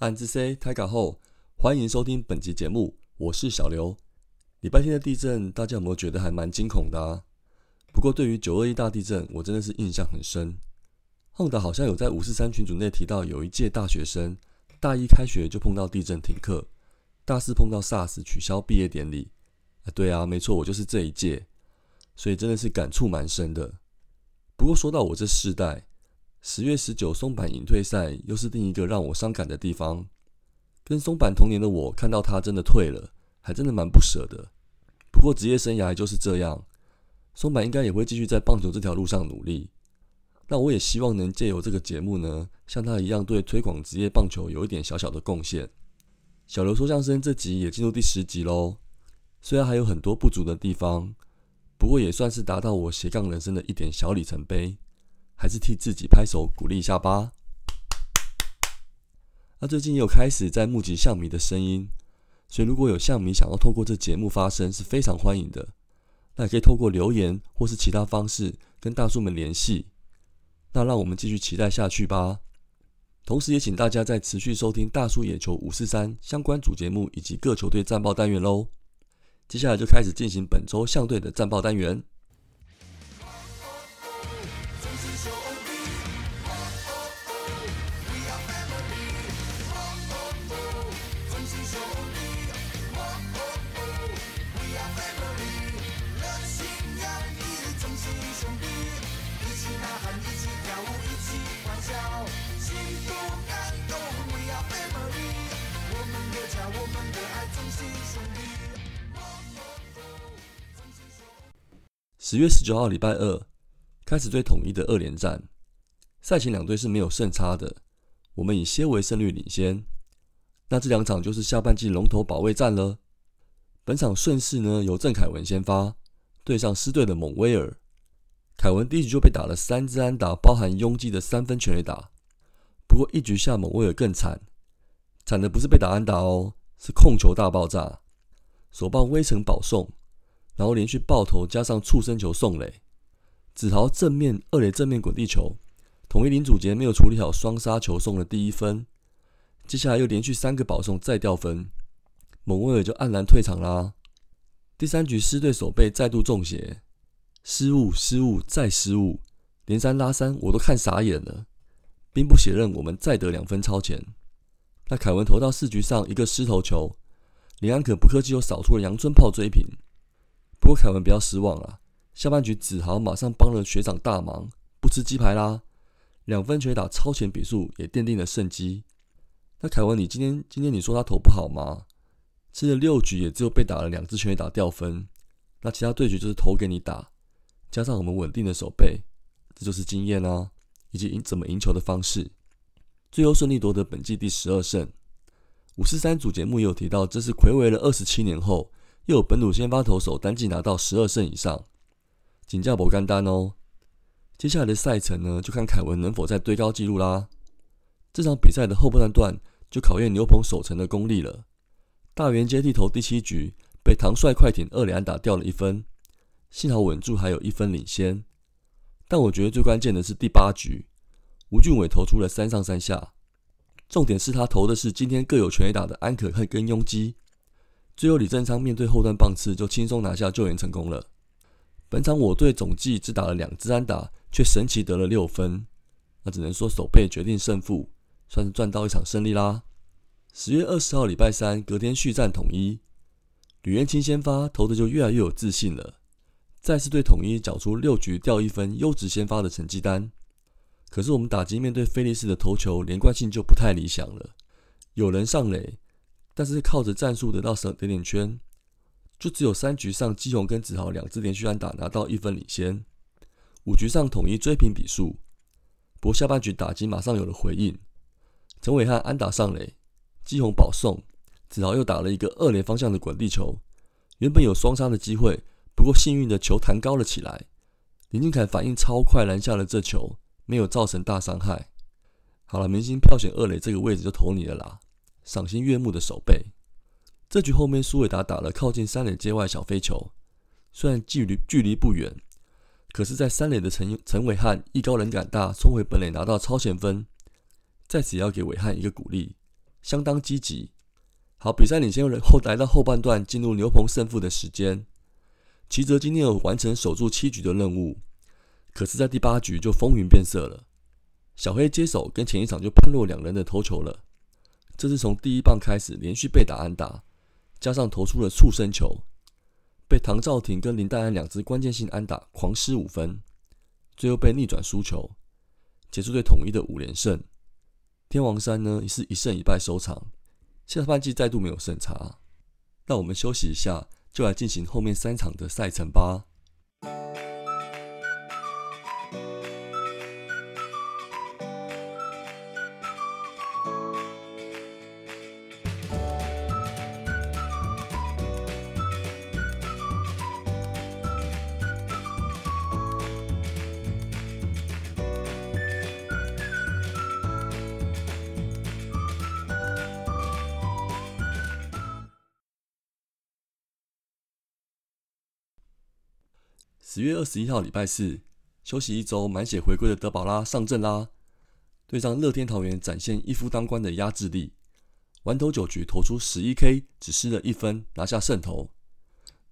暗自 say 开港后，欢迎收听本集节目，我是小刘。礼拜天的地震，大家有没有觉得还蛮惊恐的啊？不过对于九二一大地震，我真的是印象很深。Honda 好像有在五四三群组内提到，有一届大学生大一开学就碰到地震停课，大四碰到 SARS 取消毕业典礼。啊，对啊，没错，我就是这一届，所以真的是感触蛮深的。不过说到我这世代，十月十九松坂隐退赛又是另一个让我伤感的地方。跟松坂同年的我，看到他真的退了，还真的蛮不舍的。不过职业生涯就是这样，松坂应该也会继续在棒球这条路上努力。那我也希望能借由这个节目呢，像他一样对推广职业棒球有一点小小的贡献。小刘说相声这集也进入第十集喽，虽然还有很多不足的地方，不过也算是达到我斜杠人生的一点小里程碑。还是替自己拍手鼓励一下吧。那最近也有开始在募集象迷的声音，所以如果有象迷想要透过这节目发声，是非常欢迎的。那也可以透过留言或是其他方式跟大叔们联系。那让我们继续期待下去吧。同时也请大家在持续收听大叔野球五四三相关主节目以及各球队战报单元喽。接下来就开始进行本周象队的战报单元。十月十九号，礼拜二开始对统一的二连战。赛前两队是没有胜差的，我们以些为胜率领先。那这两场就是下半季龙头保卫战了。本场顺势呢，由郑凯文先发，对上狮队的蒙威尔。凯文第一局就被打了三支安打，包含拥挤的三分全垒打。不过一局下蒙威尔更惨，惨的不是被打安打哦，是控球大爆炸，手棒微城保送。然后连续爆头，加上触身球送垒，子豪正面二垒正面滚地球，统一林祖杰没有处理好双杀球，送了第一分。接下来又连续三个保送，再掉分，蒙威尔就黯然退场啦。第三局狮队守备再度中邪，失误失误再失误，连三拉三，我都看傻眼了。兵不血刃，我们再得两分超前。那凯文投到四局上一个失头球，林安可不客气又扫出了阳春炮追平。不过凯文不要失望啊，下半局子豪马上帮了学长大忙，不吃鸡排啦，两分全打超前比数也奠定了胜机。那凯文，你今天今天你说他投不好吗？吃了六局也只有被打了两支全打掉分，那其他对局就是投给你打，加上我们稳定的手背，这就是经验啊，以及赢怎么赢球的方式，最后顺利夺得本季第十二胜。五四三组节目也有提到，这是魁违了二十七年后。又有本土先发投手单季拿到十二胜以上，请叫不干丹哦。接下来的赛程呢，就看凯文能否再堆高纪录啦。这场比赛的后半段就考验牛棚守城的功力了。大元接替投第七局，被唐帅快艇二连打掉了一分，幸好稳住，还有一分领先。但我觉得最关键的是第八局，吴俊伟投出了三上三下，重点是他投的是今天各有全垒打的安可和跟拥基。最后，李正昌面对后段棒次就轻松拿下救援成功了。本场我队总计只打了两支安打，却神奇得了六分，那只能说手背决定胜负，算是赚到一场胜利啦。十月二十号礼拜三，隔天续战统一，吕彦青先发投的就越来越有自信了，再次对统一缴出六局掉一分优质先发的成绩单。可是我们打击面对菲利斯的投球连贯性就不太理想了，有人上垒。但是靠着战术得到十点点圈，就只有三局上基宏跟子豪两支连续安打拿到一分领先，五局上统一追平比数。不过下半局打击马上有了回应，陈伟汉安打上垒，基宏保送，子豪又打了一个二连方向的滚地球，原本有双杀的机会，不过幸运的球弹高了起来，林俊凯反应超快拦下了这球，没有造成大伤害。好了，明星票选二垒这个位置就投你了啦。赏心悦目的手背，这局后面苏伟达打了靠近三垒界外小飞球，虽然距离距离不远，可是，在三垒的陈陈伟汉艺高人胆大，冲回本垒拿到超前分，在此也要给伟汉一个鼓励，相当积极。好，比赛领先人后来到后半段，进入牛棚胜负的时间。齐泽今天有完成守住七局的任务，可是，在第八局就风云变色了。小黑接手跟前一场就判若两人的投球了。这是从第一棒开始连续被打安打，加上投出了触身球，被唐兆廷跟林黛安两支关键性安打狂失五分，最后被逆转输球，结束对统一的五连胜。天王山呢是一胜一败收场，下半季再度没有胜差。那我们休息一下，就来进行后面三场的赛程吧。十月二十一号，礼拜四，休息一周，满血回归的德保拉上阵啦！对上乐天桃园，展现一夫当关的压制力。完投九局，投出十一 K，只失了一分，拿下胜投。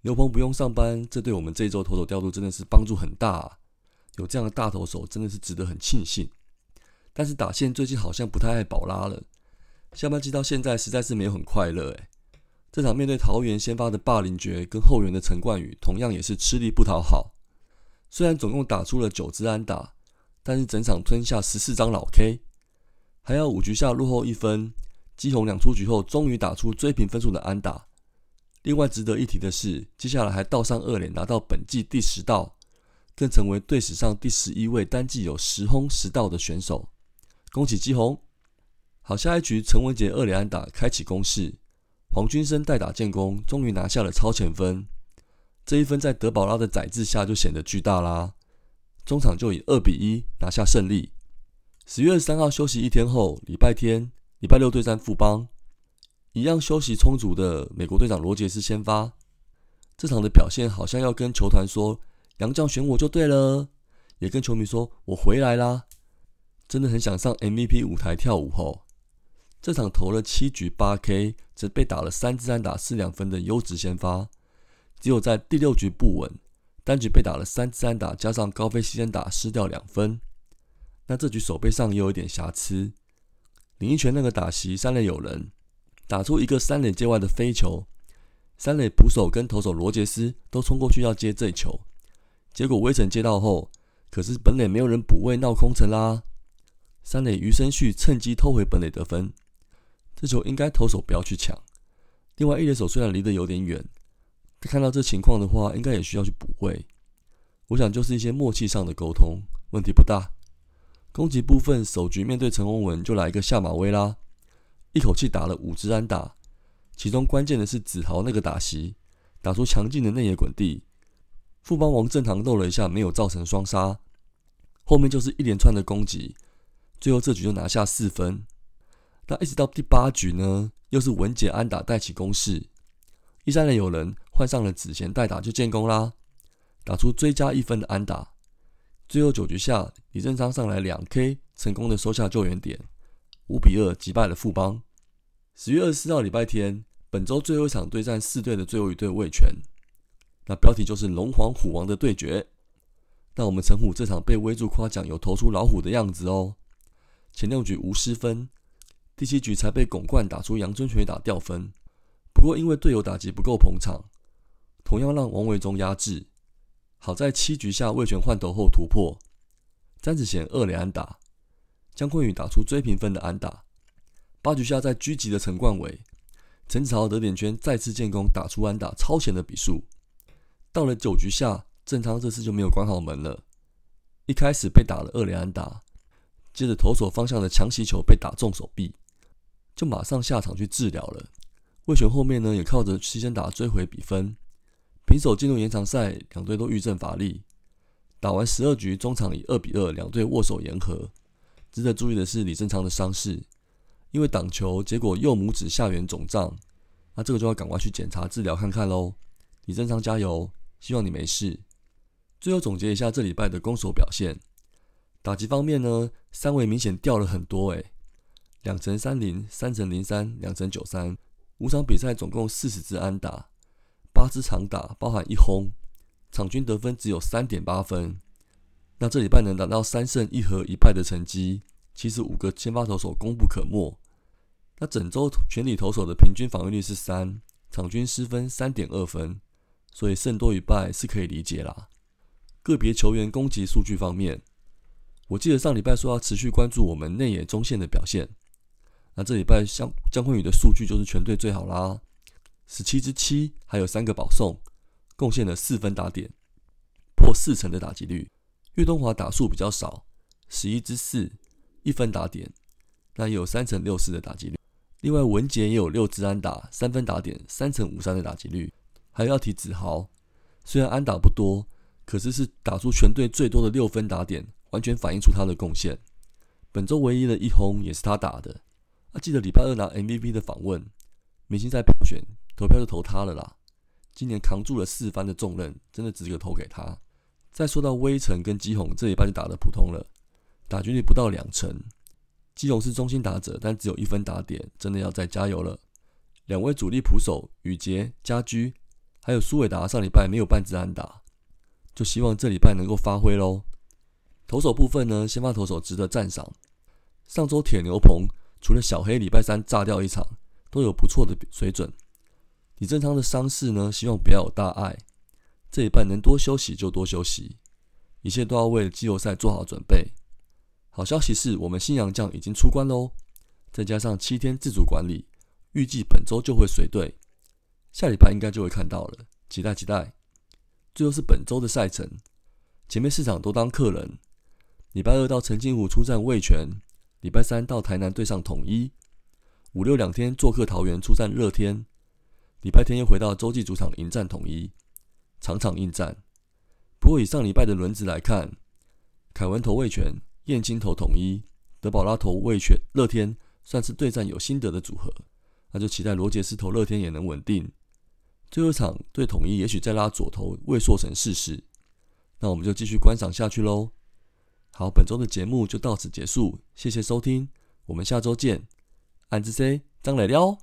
牛棚不用上班，这对我们这一周投手调度真的是帮助很大啊。有这样的大投手，真的是值得很庆幸。但是打线最近好像不太爱宝拉了。下半季到现在，实在是没有很快乐诶。这场面对桃园先发的霸凌爵跟后援的陈冠宇，同样也是吃力不讨好。虽然总共打出了九支安打，但是整场吞下十四张老 K，还要五局下落后一分，基宏两出局后，终于打出追平分数的安打。另外值得一提的是，接下来还倒上二连，拿到本季第十道，更成为队史上第十一位单季有十轰十道的选手。恭喜基宏！好，下一局陈文杰二连安打开启攻势。黄军生代打建功，终于拿下了超前分。这一分在德保拉的宰制下就显得巨大啦。中场就以二比一拿下胜利。十月三号休息一天后，礼拜天礼拜六对战富邦，一样休息充足的美国队长罗杰斯先发。这场的表现好像要跟球团说：“杨将选我就对了。”也跟球迷说：“我回来啦。”真的很想上 MVP 舞台跳舞吼。这场投了七局八 K，只被打了三支安打四两分的优质先发，只有在第六局不稳，单局被打了三支安打，加上高飞牺牲打失掉两分。那这局手背上也有一点瑕疵。林一泉那个打席三垒有人，打出一个三垒界外的飞球，三垒捕手跟投手罗杰斯都冲过去要接这球，结果威城接到后，可是本垒没有人补位，闹空城啦。三垒余生旭趁机偷回本垒得分。这球应该投手不要去抢。另外，一垒手虽然离得有点远，但看到这情况的话，应该也需要去补位。我想就是一些默契上的沟通，问题不大。攻击部分，首局面对陈宏文就来一个下马威啦，一口气打了五支安打，其中关键的是子豪那个打席，打出强劲的内野滚地。富邦王正堂漏了一下，没有造成双杀。后面就是一连串的攻击，最后这局就拿下四分。那一直到第八局呢，又是文杰安打带起攻势，一三垒有人换上了子贤代打就建功啦，打出追加一分的安打。最后九局下，李正昌上来两 K，成功的收下救援点，五比二击败了富邦。十月二十四号礼拜天，本周最后一场对战四队的最后一队魏权，那标题就是龙皇虎王的对决。那我们陈虎这场被威助夸奖有投出老虎的样子哦，前六局无失分。第七局才被巩冠打出阳春拳打掉分，不过因为队友打击不够捧场，同样让王维忠压制。好在七局下魏权换头后突破，詹子贤二连安打，江坤宇打出追平分的安打。八局下在狙击的陈冠伟、陈子豪得点圈再次建功打出安打超前的比数。到了九局下，郑昌这次就没有关好门了，一开始被打了二连安打，接着投手方向的强袭球被打中手臂。就马上下场去治疗了。魏权后面呢，也靠着牺牲打追回比分，平手进入延长赛，两队都遇阵乏力。打完十二局，中场以二比二，两队握手言和。值得注意的是李正昌的伤势，因为挡球，结果右拇指下缘肿胀，那这个就要赶快去检查治疗看看喽。李正昌加油，希望你没事。最后总结一下这礼拜的攻守表现，打击方面呢，三围明显掉了很多诶。两成三零、三成零三、两成九三。五场比赛总共四十支安打，八支长打，包含一轰，场均得分只有三点八分。那这礼拜能达到三胜一和一败的成绩，其实五个先发投手功不可没。那整周全体投手的平均防御率是三，场均失分三点二分，所以胜多于败是可以理解啦。个别球员攻击数据方面，我记得上礼拜说要持续关注我们内野中线的表现。那这礼拜江江坤宇的数据就是全队最好啦，十七支七，还有三个保送，贡献了四分打点，破四成的打击率。岳东华打数比较少，十一支四，一分打点，那也有三成六四的打击率。另外文杰也有六支安打，三分打点，三成五三的打击率。还要提子豪，虽然安打不多。可是是打出全队最多的六分打点，完全反映出他的贡献。本周唯一的一轰也是他打的。记得礼拜二拿 MVP 的访问，明星赛票选投票就投他了啦。今年扛住了四番的重任，真的值得投给他。再说到威城跟基宏，这礼拜就打得普通了，打局率不到两成。基宏是中心打者，但只有一分打点，真的要再加油了。两位主力捕手宇杰、家居，还有苏伟达，上礼拜没有半支安打。就希望这礼拜能够发挥喽。投手部分呢，先发投手值得赞赏。上周铁牛棚除了小黑礼拜三炸掉一场，都有不错的水准。李正昌的伤势呢，希望不要有大碍。这一半能多休息就多休息，一切都要为季后赛做好准备。好消息是我们新洋将已经出关喽，再加上七天自主管理，预计本周就会随队，下礼拜应该就会看到了，期待期待。最后是本周的赛程，前面四场都当客人。礼拜二到澄清湖出战味全，礼拜三到台南对上统一，五六两天做客桃园出战乐天，礼拜天又回到洲际主场迎战统一，场场应战。不过以上礼拜的轮值来看，凯文投味全，燕青投统一，德保拉投味全，乐天算是对战有心得的组合，那就期待罗杰斯投乐天也能稳定。最后一场对统一，也许再拉左投魏硕成试试，那我们就继续观赏下去喽。好，本周的节目就到此结束，谢谢收听，我们下周见。安之 C 张磊了。